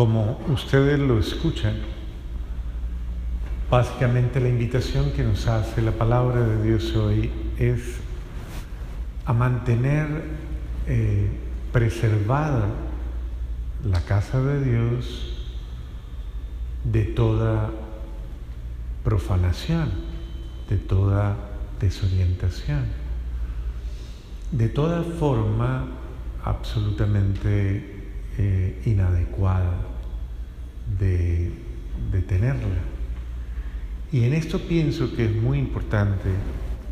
como ustedes lo escuchan, básicamente la invitación que nos hace la palabra de Dios hoy es a mantener eh, preservada la casa de Dios de toda profanación, de toda desorientación, de toda forma absolutamente eh, inadecuada de, tenerla. Y en esto pienso que es muy importante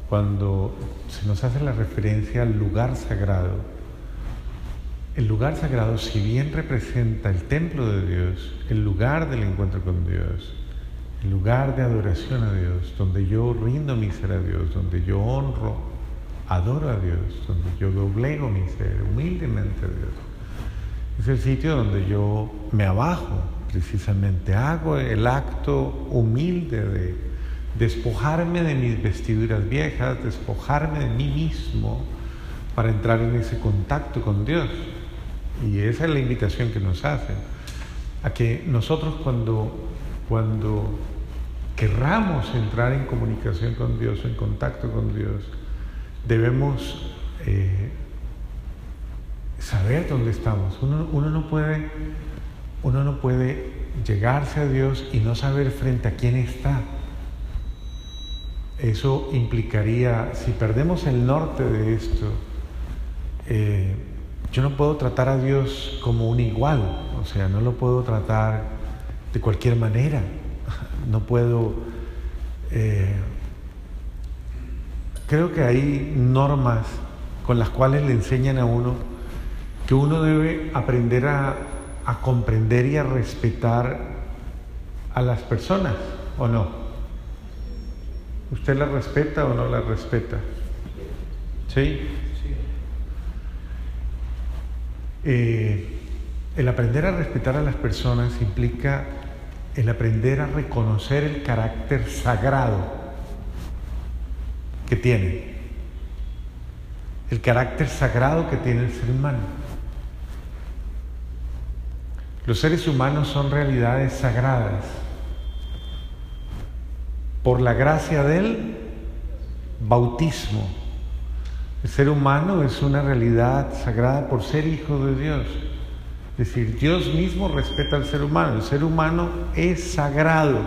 cuando se nos hace la referencia al lugar sagrado. El lugar sagrado, si bien representa el templo de Dios, el lugar del encuentro con Dios, el lugar de adoración a Dios, donde yo rindo mi ser a Dios, donde yo honro, adoro a Dios, donde yo doblego mi ser humildemente a Dios. Es el sitio donde yo me abajo, precisamente, hago el acto humilde de despojarme de mis vestiduras viejas, despojarme de mí mismo para entrar en ese contacto con Dios. Y esa es la invitación que nos hacen, a que nosotros cuando, cuando querramos entrar en comunicación con Dios, en contacto con Dios, debemos eh, saber dónde estamos. Uno, uno, no puede, uno no puede llegarse a Dios y no saber frente a quién está. Eso implicaría, si perdemos el norte de esto, eh, yo no puedo tratar a Dios como un igual, o sea, no lo puedo tratar de cualquier manera, no puedo... Eh, creo que hay normas con las cuales le enseñan a uno que uno debe aprender a, a comprender y a respetar a las personas, ¿o no? ¿Usted la respeta o no la respeta? ¿Sí? Eh, el aprender a respetar a las personas implica el aprender a reconocer el carácter sagrado que tiene, el carácter sagrado que tiene el ser humano. Los seres humanos son realidades sagradas por la gracia del bautismo el ser humano es una realidad sagrada por ser hijo de Dios. Es decir, Dios mismo respeta al ser humano. El ser humano es sagrado.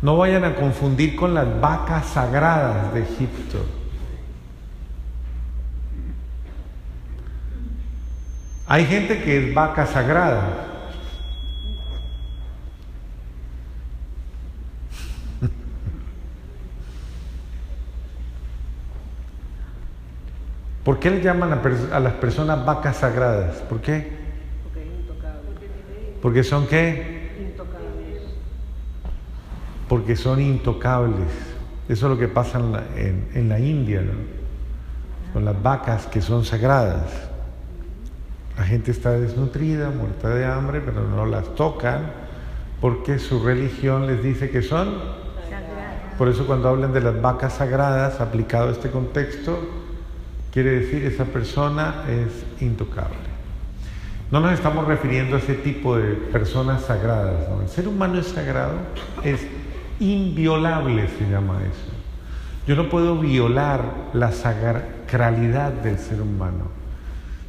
No vayan a confundir con las vacas sagradas de Egipto. Hay gente que es vaca sagrada, ¿Por qué le llaman a, las personas vacas sagradas? ¿Por qué? Porque intocables. ¿Porque son qué? Intocables. Porque son intocables. Eso es lo que pasa en la, en la India, ¿no? Con las vacas que son sagradas. La gente está desnutrida, muerta de hambre, pero no las tocan porque su religión les dice que son sagradas. Por eso cuando hablan de las vacas sagradas, aplicado a este contexto, quiere decir esa persona es intocable. No nos estamos refiriendo a ese tipo de personas sagradas. El ser humano es sagrado, es inviolable, se llama eso. Yo no puedo violar la sacralidad del ser humano.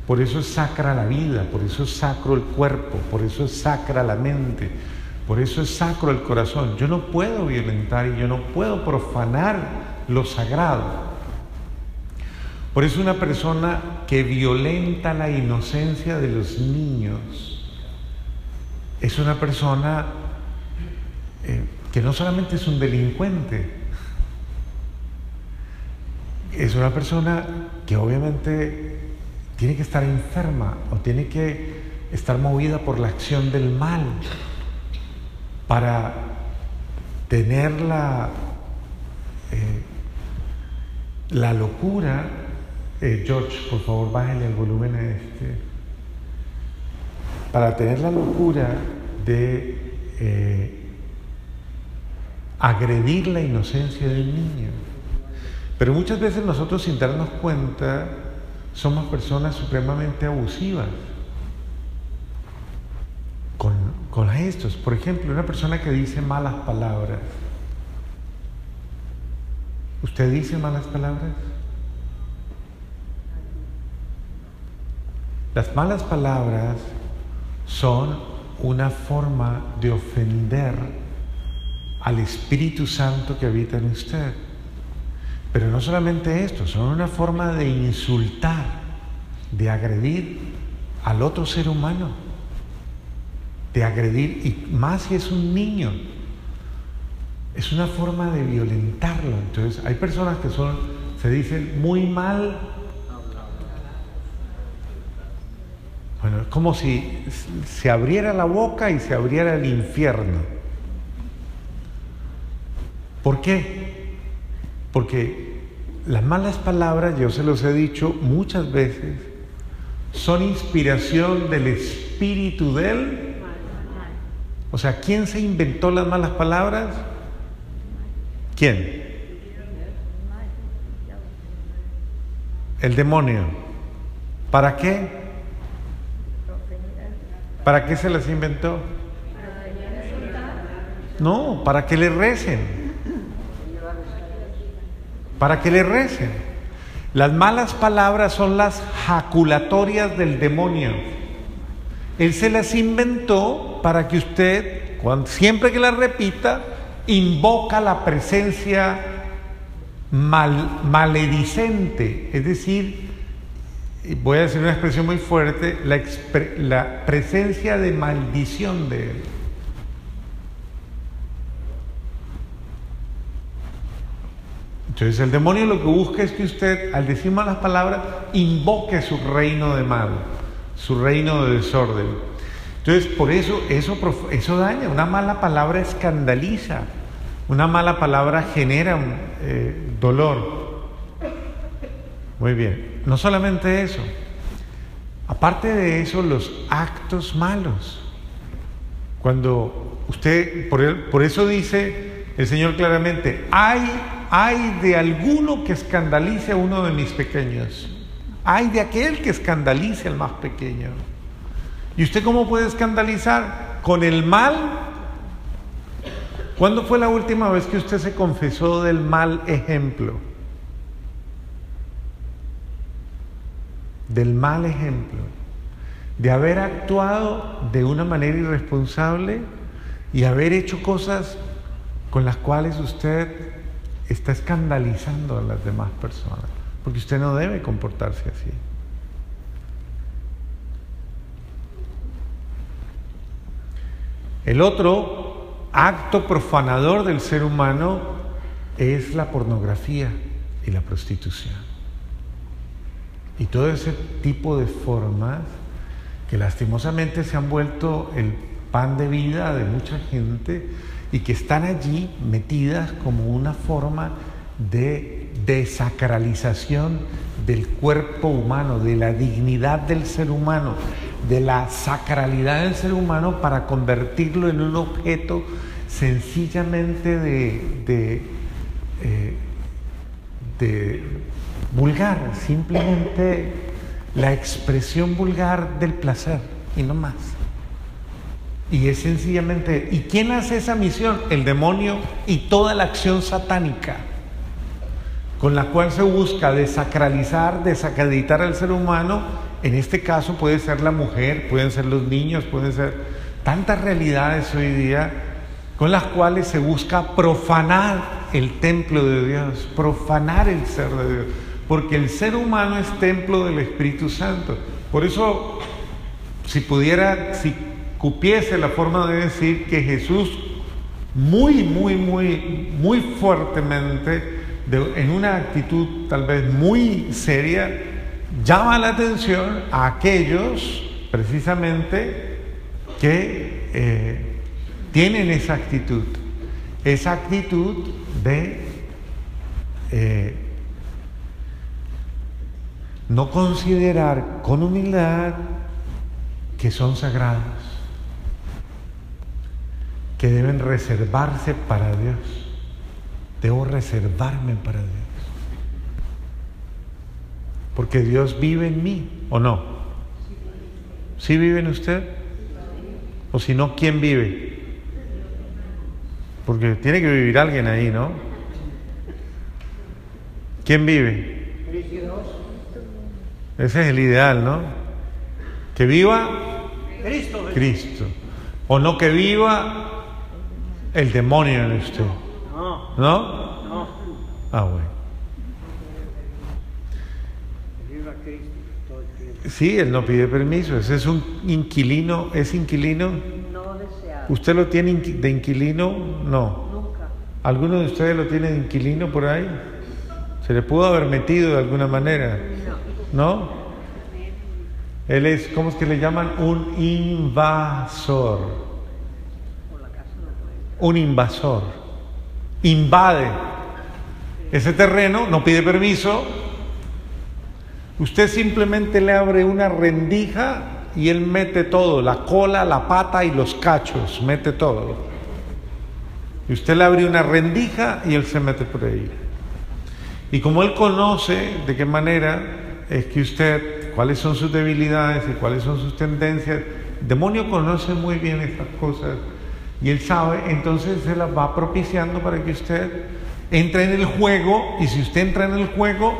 Por eso es sacra la vida, por eso es sacro el cuerpo, por eso es sacra la mente, por eso es sacro el corazón. Yo no puedo violentar y yo no puedo profanar lo sagrado. Por eso una persona que violenta la inocencia de los niños es una persona eh, que no solamente es un delincuente, es una persona que obviamente tiene que estar enferma o tiene que estar movida por la acción del mal para tener la, eh, la locura eh, George, por favor, bájale el volumen a este. Para tener la locura de eh, agredir la inocencia del niño. Pero muchas veces nosotros sin darnos cuenta somos personas supremamente abusivas con con estos. Por ejemplo, una persona que dice malas palabras. ¿Usted dice malas palabras? Las malas palabras son una forma de ofender al Espíritu Santo que habita en usted. Pero no solamente esto, son una forma de insultar, de agredir al otro ser humano, de agredir, y más si es un niño, es una forma de violentarlo. Entonces, hay personas que son, se dicen muy mal. Bueno, es como si se abriera la boca y se abriera el infierno. ¿Por qué? Porque las malas palabras, yo se los he dicho muchas veces, son inspiración del espíritu del... O sea, ¿quién se inventó las malas palabras? ¿Quién? El demonio. ¿Para qué? ¿Para qué se las inventó? No, para que le recen. Para que le recen. Las malas palabras son las jaculatorias del demonio. Él se las inventó para que usted, siempre que las repita, invoca la presencia mal, maledicente, es decir, voy a decir una expresión muy fuerte, la, la presencia de maldición de él. Entonces el demonio lo que busca es que usted, al decir malas palabras, invoque su reino de mal, su reino de desorden. Entonces por eso eso, daña, una mala palabra escandaliza. Una mala palabra genera eh, dolor. Muy bien. No solamente eso. Aparte de eso, los actos malos. Cuando usted, por eso dice el Señor claramente, hay, hay de alguno que escandalice a uno de mis pequeños. Hay de aquel que escandalice al más pequeño. ¿Y usted cómo puede escandalizar? Con el mal ¿Cuándo fue la última vez que usted se confesó del mal ejemplo? Del mal ejemplo. De haber actuado de una manera irresponsable y haber hecho cosas con las cuales usted está escandalizando a las demás personas. Porque usted no debe comportarse así. El otro acto profanador del ser humano es la pornografía y la prostitución. Y todo ese tipo de formas que lastimosamente se han vuelto el pan de vida de mucha gente y que están allí metidas como una forma de desacralización del cuerpo humano, de la dignidad del ser humano, de la sacralidad del ser humano para convertirlo en un objeto sencillamente de, eh, de, vulgar, simplemente la expresión vulgar del placer y no más. Y es sencillamente, ¿y quién hace esa misión? El demonio y toda la acción satánica con la cual se busca desacralizar, desacreditar al ser humano. En este caso puede ser la mujer, pueden ser los niños, pueden ser tantas realidades hoy día con las cuales se busca profanar el templo de Dios, profanar el ser de Dios, porque el ser humano es templo del Espíritu Santo. Por eso, si pudiera, si cupiese la forma de decir que Jesús muy, muy, muy, muy fuertemente, en una actitud tal vez muy seria, llama la atención a aquellos precisamente que eh, tienen esa actitud, esa actitud de eh, no considerar con humildad que son sagrados, que deben reservarse para Dios. Debo reservarme para Dios. Porque Dios vive en mí, ¿o no? ¿Sí vive en usted? O si no, ¿quién vive? Porque tiene que vivir alguien ahí, ¿no? ¿Quién vive? Ese es el ideal, ¿no? Que viva Cristo. Cristo. O no que viva el demonio en usted. No, ¿No? no. Ah, bueno. Sí, él no pide permiso. Ese es un inquilino. ¿Es inquilino? No deseado. ¿Usted lo tiene de inquilino? No. Nunca. ¿Alguno de ustedes lo tiene de inquilino por ahí? ¿Se le pudo haber metido de alguna manera? ¿No? Él es, ¿cómo es que le llaman? Un invasor. Por la casa no puede. Un invasor. Invade ese terreno, no pide permiso. Usted simplemente le abre una rendija y él mete todo, la cola, la pata y los cachos, mete todo. Y usted le abre una rendija y él se mete por ahí. Y como él conoce de qué manera es que usted, cuáles son sus debilidades y cuáles son sus tendencias, demonio conoce muy bien estas cosas y él sabe, entonces se las va propiciando para que usted entre en el juego y si usted entra en el juego,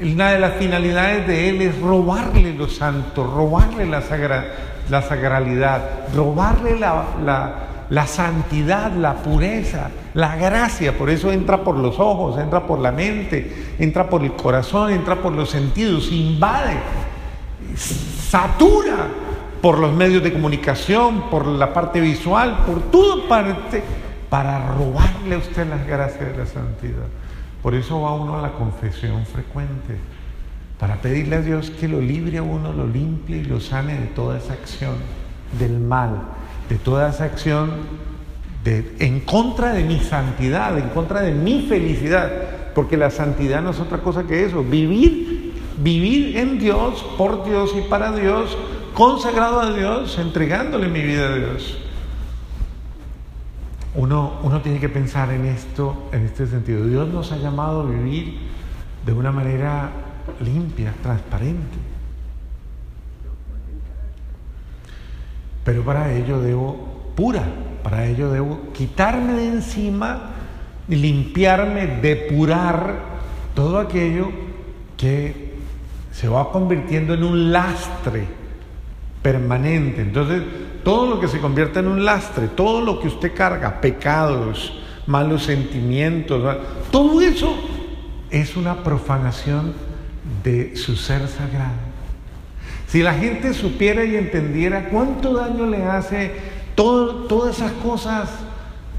una de las finalidades de él es robarle lo santo, robarle la, sagra- la sagralidad, robarle la, la- la santidad, la pureza, la gracia. Por eso entra por los ojos, entra por la mente, entra por el corazón, entra por los sentidos, invade, satura por los medios de comunicación, por la parte visual, por toda parte, para robarle a usted las gracias de la santidad. Por eso va uno a la confesión frecuente, para pedirle a Dios que lo libre a uno, lo limpie y lo sane de toda esa acción del mal, de toda esa acción de- en contra de mi santidad, en contra de mi felicidad, porque la santidad no es otra cosa que eso, vivir, vivir en Dios, por Dios y para Dios, consagrado a Dios, entregándole mi vida a Dios. Uno, uno tiene que pensar en esto, en este sentido. Dios nos ha llamado a vivir de una manera limpia, transparente. Pero para ello debo, pura, para ello debo quitarme de encima, limpiarme, depurar todo aquello que se va convirtiendo en un lastre permanente. Entonces, todo lo que se convierta en un lastre, todo lo que usted carga, pecados, malos sentimientos, ¿va? todo eso es una profanación de su ser sagrado. Si la gente supiera y entendiera cuánto daño le hace todo- todas esas cosas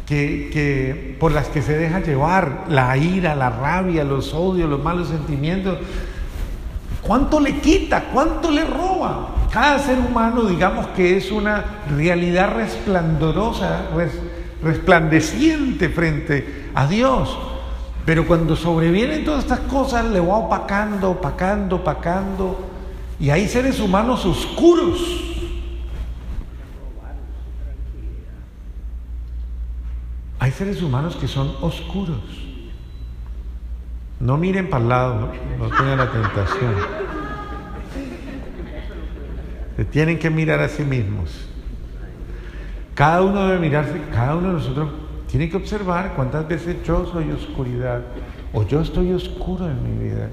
que, que- por las que se deja llevar, la ira, la rabia, los odios, los malos sentimientos, ¿cuánto le quita? ¿Cuánto le roba? Cada ser humano, digamos que es una realidad resplandorosa, res- resplandeciente frente a Dios. Pero cuando sobrevienen todas estas cosas, le va opacando, opacando, opacando. Y hay seres humanos oscuros. Hay seres humanos que son oscuros. No miren para el lado, no tengan la tentación. Se tienen que mirar a sí mismos. Cada uno debe mirarse, cada uno de nosotros tiene que observar cuántas veces yo soy oscuridad o yo estoy oscuro en mi vida.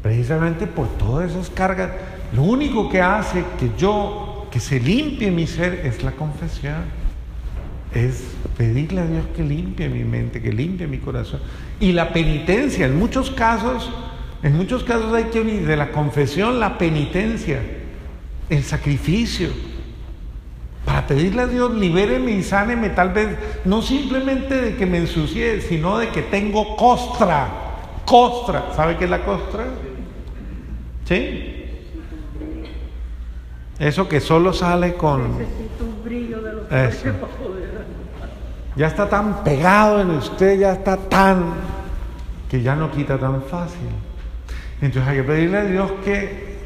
Precisamente por todas esas cargas, lo único que hace que yo, que se limpie mi ser es la confesión. Es pedirle a Dios que limpie mi mente, que limpie mi corazón. Y la penitencia, en muchos casos, en muchos casos hay que unir de la confesión la penitencia, el sacrificio. Para pedirle a Dios, libéreme y sáneme, tal vez no simplemente de que me ensucie, sino de que tengo costra. Costra, ¿sabe qué es la costra? ¿Sí? Eso que solo sale con... Necesito un brillo de los Eso. Ya está tan pegado en usted, ya está tan... que ya no quita tan fácil. Entonces hay que pedirle a Dios que,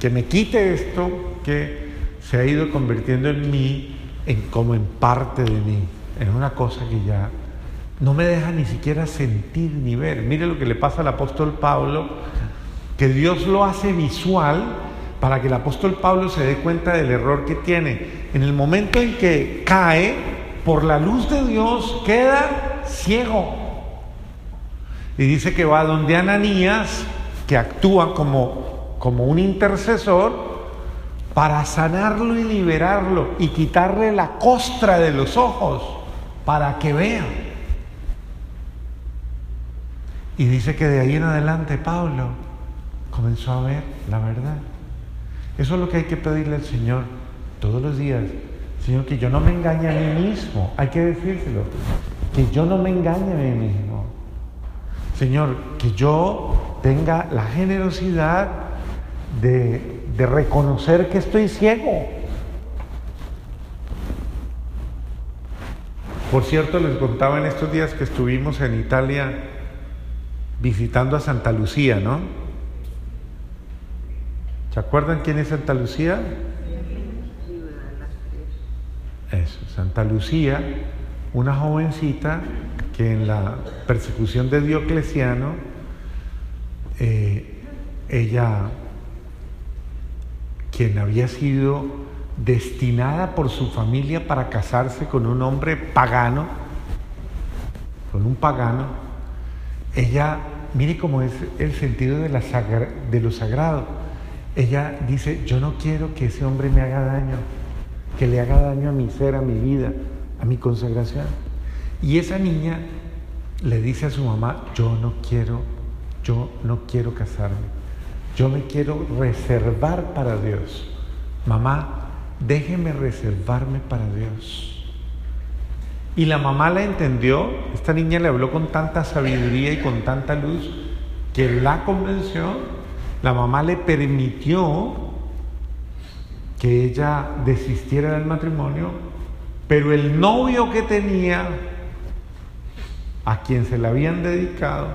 que me quite esto que se ha ido convirtiendo en mí, en como en parte de mí, en una cosa que ya no me deja ni siquiera sentir ni ver. Mire lo que le pasa al apóstol Pablo, que Dios lo hace visual para que el apóstol Pablo se dé cuenta del error que tiene. En el momento en que cae, por la luz de Dios queda ciego. Y dice que va donde Ananías, que actúa como, como un intercesor, para sanarlo y liberarlo y quitarle la costra de los ojos para que vea. Y dice que de ahí en adelante Pablo comenzó a ver la verdad. Eso es lo que hay que pedirle al Señor todos los días. Señor, que yo no me engañe a mí mismo. Hay que decírselo. Que yo no me engañe a mí mismo. Señor, que yo tenga la generosidad de, de reconocer que estoy ciego. Por cierto, les contaba en estos días que estuvimos en Italia visitando a Santa Lucía, ¿no? ¿Se acuerdan quién es Santa Lucía? Eso, Santa Lucía, una jovencita que en la persecución de Diocleciano, eh, ella, quien había sido destinada por su familia para casarse con un hombre pagano, con un pagano, ella, mire cómo es el sentido de, lo sagrado. Ella dice, yo no quiero que ese hombre me haga daño, que le haga daño a mi ser, a mi vida, a mi consagración. Y esa niña le dice a su mamá, yo no quiero, yo no quiero casarme, yo me quiero reservar para Dios. Mamá, déjeme reservarme para Dios. Y la mamá la entendió, esta niña le habló con tanta sabiduría y con tanta luz que la convenció, la mamá le permitió que ella desistiera del matrimonio, pero el novio que tenía, a quien se le habían dedicado,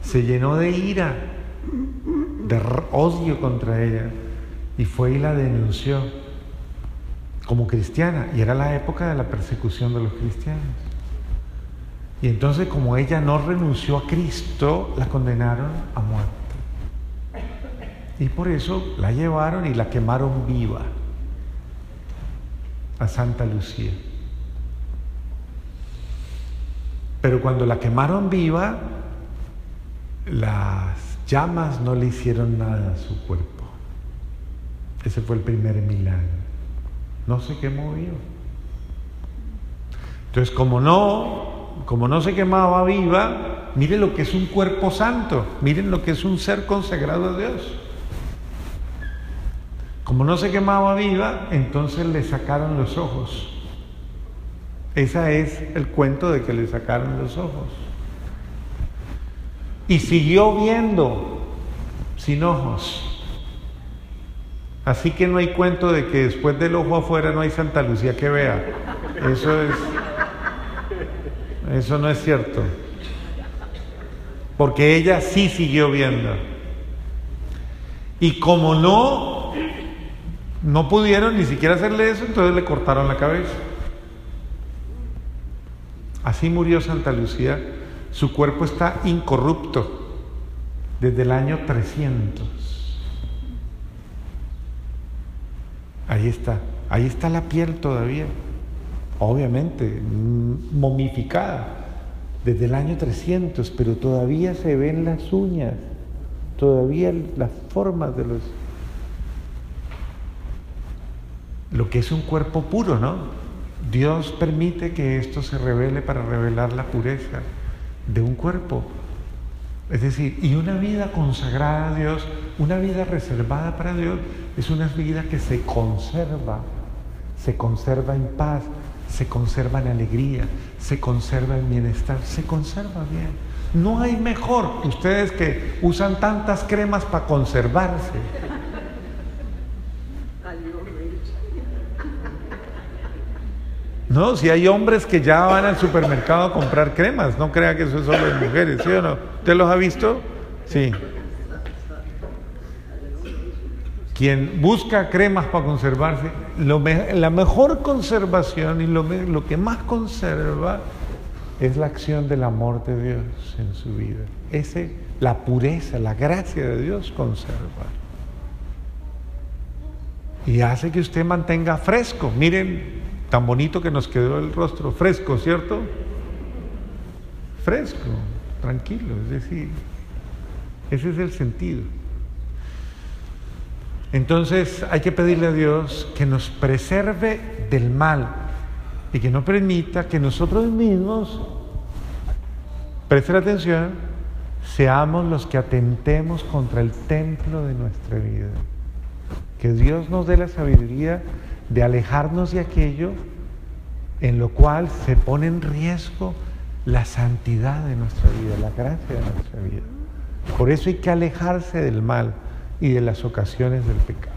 se llenó de ira, de odio contra ella, y fue y la denunció como cristiana, y era la época de la persecución de los cristianos. Y entonces como ella no renunció a Cristo, la condenaron a muerte. Y por eso la llevaron y la quemaron viva a Santa Lucía. Pero cuando la quemaron viva, las llamas no le hicieron nada a su cuerpo. Ese fue el primer milagro no se quemó viva. Entonces, como no, como no se quemaba viva, miren lo que es un cuerpo santo, miren lo que es un ser consagrado a Dios. Como no se quemaba viva, entonces le sacaron los ojos. Ese es el cuento de que le sacaron los ojos. Y siguió viendo sin ojos. Así que no hay cuento de que después del ojo afuera no hay Santa Lucía que vea. Eso es. Eso no es cierto. Porque ella sí siguió viendo. Y como no, no pudieron ni siquiera hacerle eso, entonces le cortaron la cabeza. Así murió Santa Lucía. Su cuerpo está incorrupto desde el año 300. Ahí está, ahí está la piel todavía, obviamente, mm, momificada desde el año 300, pero todavía se ven las uñas, todavía las formas de los... Lo que es un cuerpo puro, ¿no? Dios permite que esto se revele para revelar la pureza de un cuerpo. Es decir, y una vida consagrada a Dios, una vida reservada para Dios, es una vida que se conserva, se conserva en paz, se conserva en alegría, se conserva en bienestar, se conserva bien. No hay mejor ustedes que usan tantas cremas para conservarse. No, si hay hombres que ya van al supermercado a comprar cremas, no crea que eso es solo de mujeres, ¿sí o no? ¿Usted los ha visto? Sí. Quien busca cremas para conservarse, la mejor conservación y lo, lo que más conserva es la acción del amor de Dios en su vida. Ese, la pureza, la gracia de Dios conserva. y hace que usted mantenga fresco. Miren, tan bonito que nos quedó el rostro, fresco, ¿cierto? Fresco, tranquilo, es decir, ese es el sentido. Entonces hay que pedirle a Dios que nos preserve del mal y que no permita que nosotros mismos, presten atención, seamos los que atentemos contra el templo de nuestra vida. Que Dios nos dé la sabiduría de alejarnos de aquello en lo cual se pone en riesgo la santidad de nuestra vida, la gracia de nuestra vida. Por eso hay que alejarse del mal y de las ocasiones del pecado.